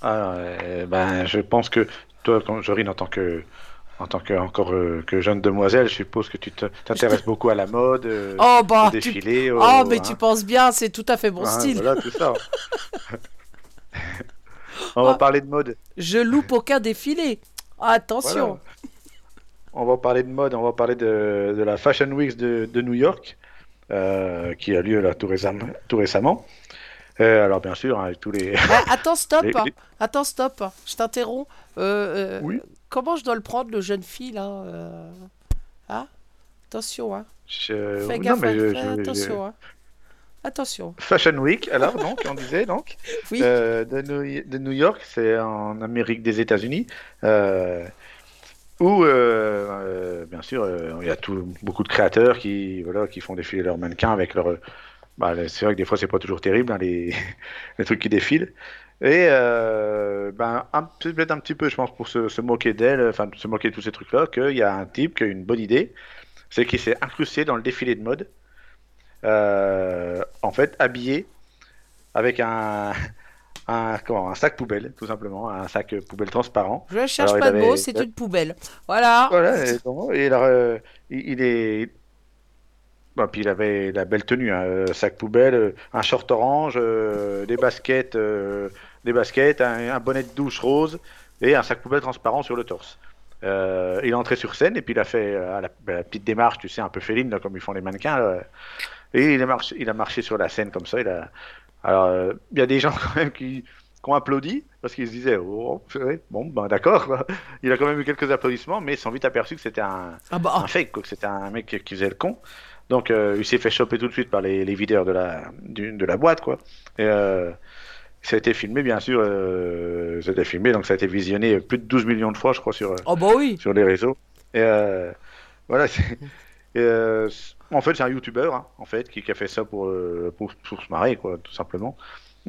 Ah, euh, ben, je pense que toi, quand Jorine, en tant que, en tant que encore euh, que jeune demoiselle, je suppose que tu t'intéresses beaucoup à la mode, euh, Oh bah, au défilé. oh, mais hein. tu penses bien, c'est tout à fait mon Hein, style. Voilà, tout ça. On va Ah. parler de mode. Je loupe aucun défilé. Attention. Voilà. On va parler de mode, on va parler de, de la Fashion Week de, de New York, euh, qui a lieu là tout récemment. Tout récemment. Euh, alors bien sûr, hein, avec tous les... Ah, attends, stop. Les- les- Attends, stop. Je t'interromps. Euh, Oui. Comment je dois le prendre, le jeune fille là Hein? Attention, hein. Je- Fais gaffe, je- je- attention, hein. Attention. Fashion Week, alors donc, on disait donc. Oui. De, New, de New York, c'est en Amérique des États-Unis, euh, où, euh, euh, bien sûr, euh, il y a tout, beaucoup de créateurs qui, font défiler leurs mannequins avec leur. Bah, c'est vrai que des fois, c'est pas toujours terrible, hein, les, trucs qui défilent. Et euh, ben, peut-être un petit peu, je pense, pour se, se moquer d'elle, enfin, se moquer de tous ces trucs-là, qu'il y a un type qui a une bonne idée, c'est qu'il s'est incrusté dans le défilé de mode, euh, en fait, habillé avec un, un, comment, un sac poubelle, tout simplement, un sac poubelle transparent. Je cherche Alors, pas de avait- mots, c'est une poubelle. Voilà. Voilà, et, bon, et alors, euh, il, il est. Bon, puis il avait la belle tenue, hein, euh, sac poubelle, euh, un short orange, euh, des baskets, euh, des baskets, un, un bonnet de douche rose et un sac poubelle transparent sur le torse. Euh, il est entré sur scène et puis il a fait euh, la, la petite démarche, tu sais, un peu féline, là, comme ils font les mannequins. là. Et il a, marché, il a marché sur la scène comme ça. Il a... Alors, euh, il y a des gens quand même qui, qui ont applaudi parce qu'ils se disaient, oh, bon, ben d'accord. Il a quand même eu quelques applaudissements, mais ils sont vite aperçus que c'était un, Ah bah, un fake, quoi, que c'était un mec qui, qui faisait le con. Donc euh, il s'est fait choper tout de suite par les, les videurs de la, du- de la boîte, quoi. Et, euh, Ça a été filmé, bien sûr. ça a été filmé, donc ça a été visionné plus de 12 millions de fois, je crois, sur, Oh bah oui. sur les réseaux. Et voilà, c'est- euh, en fait, c'est un youtubeur, hein, en fait, qui, a fait ça pour, euh, pour, pour se marrer, quoi, tout simplement.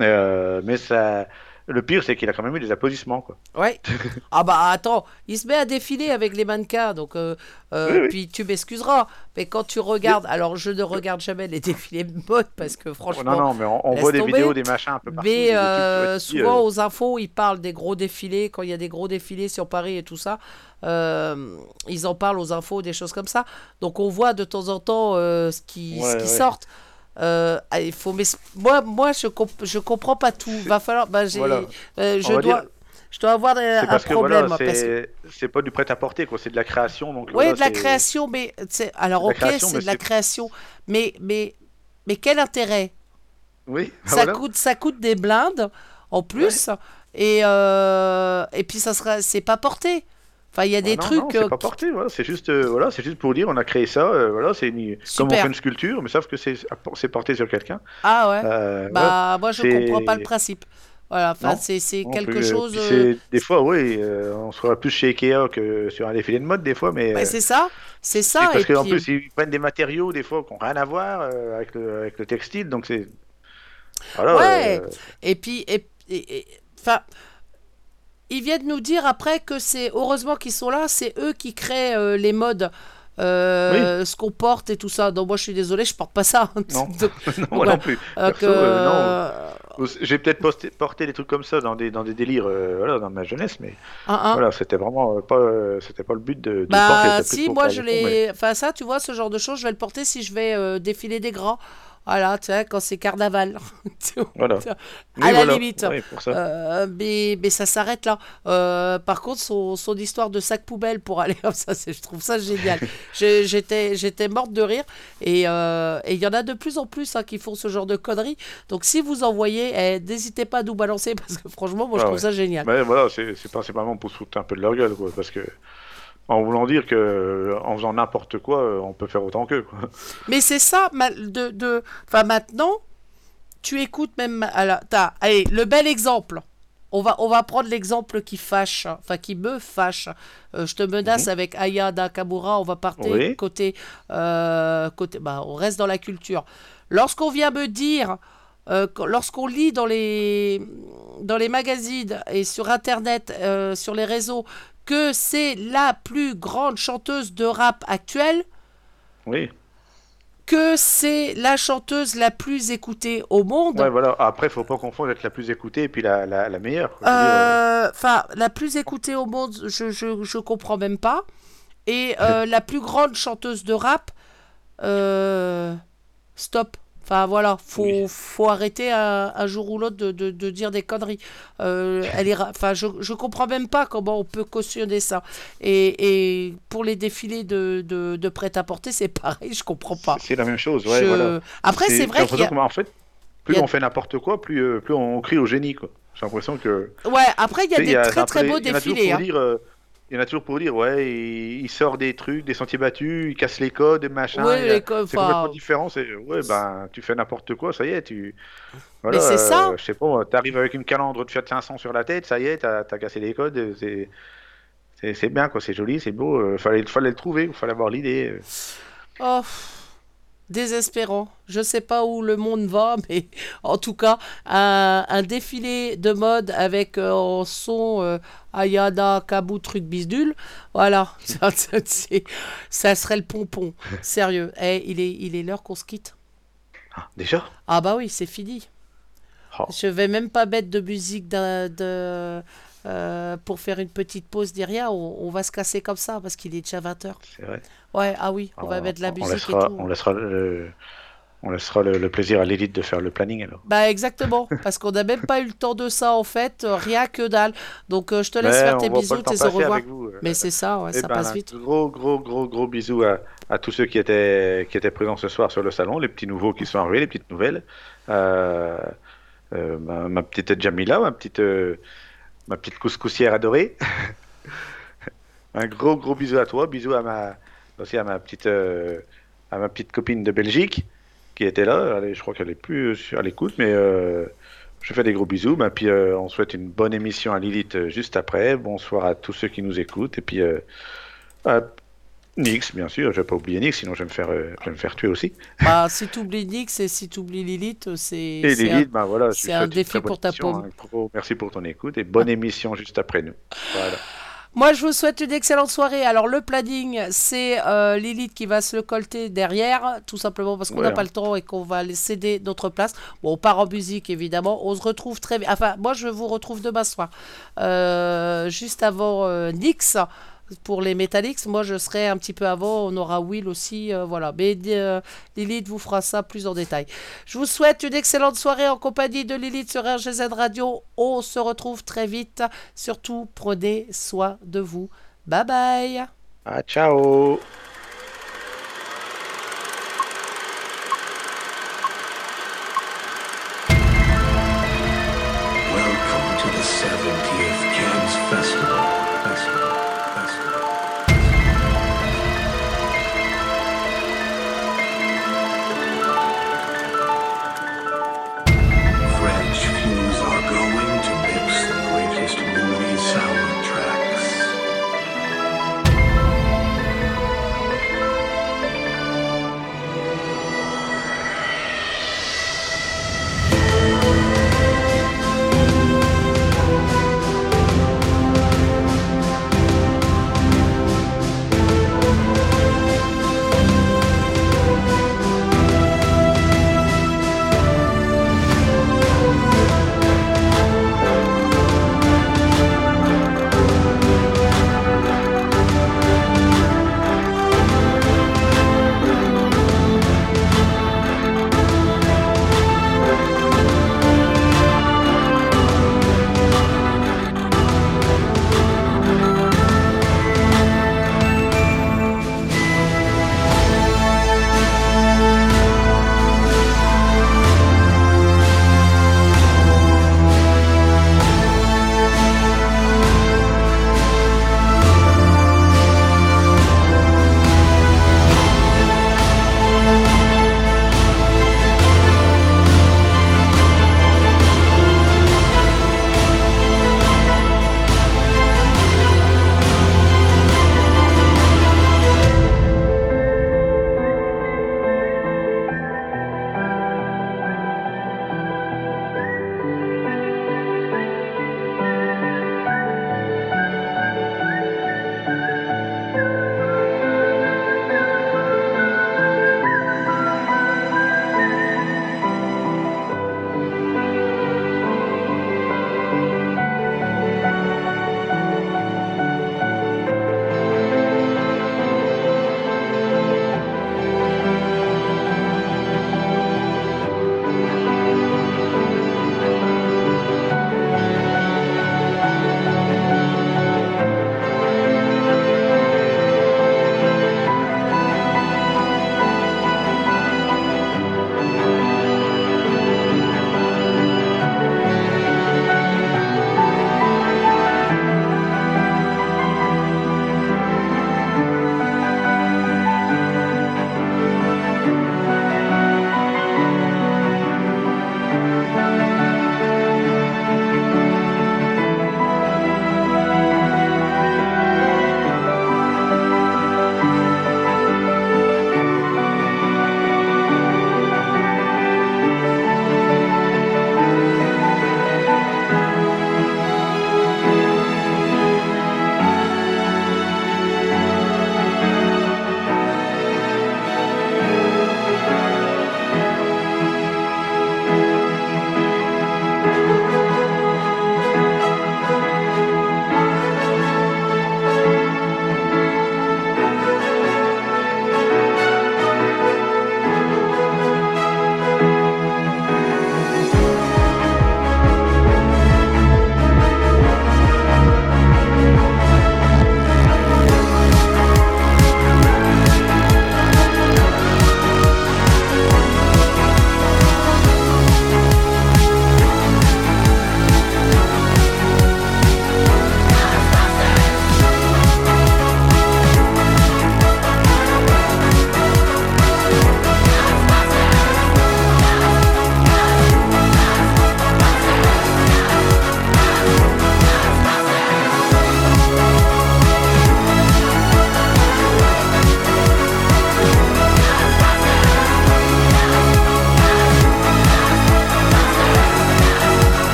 Euh, mais ça, le pire, c'est qu'il a quand même eu des applaudissements, quoi. Ouais. Ah bah attends, il se met à défiler avec les mannequins, donc euh, euh, Oui, oui. puis tu m'excuseras, mais quand tu regardes, alors je ne regarde jamais les défilés de mode parce que franchement, non, non, mais on, voit des vidéos, des machins un peu partout. mais euh, souvent aux infos, ils parlent des gros défilés, quand il y a des gros défilés sur Paris et tout ça, ils en parlent aux infos, des choses comme ça, donc on voit de temps en temps ce qui, ce Ouais, qui ouais. sortent. Euh, ah, il faut mais moi moi je comp- je comprends pas tout va falloir bah, j'ai Voilà. euh, je dois dire- je dois avoir un parce problème voilà, parce c'est c'est pas du prêt-à-porter, quoi. C'est de la création, donc. Oui, de la création, mais alors ok, c'est de la création, mais mais mais quel intérêt? Oui, Ça voilà. coûte ça coûte des blindes en plus et euh, et puis ça sera c'est pas porté. Enfin, il y a des Ah non, trucs non, c'est euh, pas porté, voilà. C'est juste, euh, voilà, c'est juste pour dire, on a créé ça, euh, voilà, c'est une- comme on fait une sculpture, mais sauf que c'est c'est porté sur quelqu'un. Ah ouais. Euh, bah moi je comprends pas le principe. Voilà, enfin c'est c'est quelque plus, chose Des fois, oui, on se plus chez Ikea que sur un défilé de mode, des fois, mais. bah, c'est ça, c'est ça parce qu'en puis plus, ils prennent des matériaux, des fois, qui n'ont rien à voir avec, le, avec le textile, donc c'est. Voilà. Ouais. Et puis, et, et- et- enfin, ils viennent nous dire après que c'est heureusement qu'ils sont là, c'est eux qui créent euh, les modes, euh, ce qu'on porte et tout ça. Donc moi, je suis désolé, je porte pas ça. Non. Donc, non, moi voilà. non plus. euh, Perso, que- non. J'ai peut-être posté- porté des trucs comme ça dans des, dans des délires euh, voilà, dans ma jeunesse, mais Hein, hein. voilà, c'était vraiment pas, c'était pas le but de, de porter. Bah plus si, moi je mais- l'ai. Enfin ça, tu vois, ce genre de choses, je vais le porter si je vais défiler des gras. Voilà, tu sais, quand c'est carnaval. Voilà. Oui, à la voilà. limite. Oui, pour ça. Euh, mais, mais ça s'arrête là. Euh, par contre, son, son histoire de sac poubelle pour aller comme ça, je trouve ça génial. J'étais j'étais morte de rire. Et euh, et il y en a de plus en plus hein, qui font ce genre de conneries. Donc si vous en voyez, eh, n'hésitez pas à nous balancer parce que franchement, moi je Ah trouve ouais. ça génial. Mais voilà, c'est c'est principalement pour se foutre un peu de leur gueule, quoi, parce que en voulant dire que en faisant n'importe quoi, on peut faire autant qu'eux. Mais c'est ça, de, de, enfin maintenant, tu écoutes même, alors, t'as, allez, le bel exemple. On va, on va prendre l'exemple qui fâche, enfin qui me fâche. Euh, je te menace avec Aya Nakamura, on va partir Oui. côté, euh, côté, bah, on reste dans la culture. Lorsqu'on vient me dire, euh, lorsqu'on lit dans les, dans les magazines et sur Internet, euh, sur les réseaux, que c'est la plus grande chanteuse de rap actuelle, Oui. que c'est la chanteuse la plus écoutée au monde. Ouais, voilà. Après, faut pas confondre être la plus écoutée et puis la, la, la meilleure. euh, Euh, Enfin, la plus écoutée au monde, je, je, je comprends même pas. Et euh, la plus grande chanteuse de rap, euh, stop. Enfin voilà, faut, Oui. faut arrêter un, un jour ou l'autre de, de, de dire des conneries. Euh, elle est, enfin, je, je comprends même pas comment on peut cautionner ça. Et, et pour les défilés de, de, de prêt-à-porter, c'est pareil, je comprends pas. c'est la même chose. Ouais, Je- voilà. Après, c'est vrai qu'il y a... qu'il En fait, plus a- on fait n'importe quoi, plus, euh, plus on crie au génie. quoi. J'ai l'impression que. Ouais, après, il y a des très très beaux défilés. hein. dire, euh, Il y en a toujours pour dire, ouais, il, il sort des trucs, des sentiers battus, il casse les codes, des machins. Les codes, C'est complètement différent. C'est, ouais, ben, tu fais n'importe quoi, ça y est, tu. Voilà, c'est ça. euh, Je sais pas, t'arrives avec une calandre de Fiat 500 sur la tête, ça y est, t'as, cassé les codes, c'est. C'est, bien, quoi, c'est joli, c'est beau, euh, fallait, fallait le trouver, il fallait avoir l'idée. euh. Oh, désespérant. Je sais pas où le monde va, mais en tout cas, un, un défilé de mode avec euh, en son euh, Ayana, Kabou, truc bisdule. Voilà, ça, ça, serait le pompon. Sérieux. Eh, il est il est l'heure qu'on se quitte. Ah, déjà? Ah bah oui, c'est fini. Oh. Je vais même pas mettre de musique de, euh, pour faire une petite pause derrière. On, on va se casser comme ça parce qu'il est déjà 20h. C'est vrai. Ouais, ah oui, on va mettre de la musique laissera, et tout. On laissera, le, on laissera le, le plaisir à l'élite de faire le planning alors. Bah exactement, parce qu'on n'a même pas eu le temps de ça en fait, euh, rien que dalle. Donc euh, je te laisse Mais faire tes bisous, tes au revoir. vous, Mais c'est ça, ouais, Eh ça ben, passe vite. Gros, gros, gros, gros bisous à, à tous ceux qui étaient, qui étaient présents ce soir sur le salon, les petits nouveaux qui sont arrivés, les petites nouvelles. Euh, euh, ma, ma petite Jamila, ma petite, ma petite couscoussière adorée. un gros, gros bisou à toi, bisous à ma, aussi à ma petite, euh, à ma petite copine de Belgique qui était là. Je crois qu'elle est plus sur- l'écoute, mais euh, Je fais des gros bisous. Ben, puis euh, on souhaite une bonne émission à Lilith juste après. Bonsoir à tous ceux qui nous écoutent. Et puis à Nix, bien sûr. Je vais pas oublier Nix, sinon je vais me faire, euh, je vais me faire tuer aussi. Bah, si tu oublies Nix et si tu oublies Lilith, c'est. Et un- Lilith, ben voilà. je c'est lui un souhaite une défi pour ta émission, paume. gros merci pour ton écoute et bonne émission juste après nous. Voilà. Moi, je vous souhaite une excellente soirée. Alors, le planning, c'est euh, Lilith qui va se le colter derrière, tout simplement parce qu'on n'a hein. pas le temps et qu'on va céder notre place. Bon, on part en musique, évidemment. On se retrouve très vite. Enfin, moi, je vous retrouve demain soir. Euh, juste avant euh, Nix. Pour les Metallics, moi je serai un petit peu avant, on aura Will aussi, euh, voilà. Mais euh, Lilith vous fera ça plus en détail. Je vous souhaite une excellente soirée en compagnie de Lilith sur RGZ Radio. On se retrouve très vite. Surtout, prenez soin de vous. Bye bye. Ah, ciao.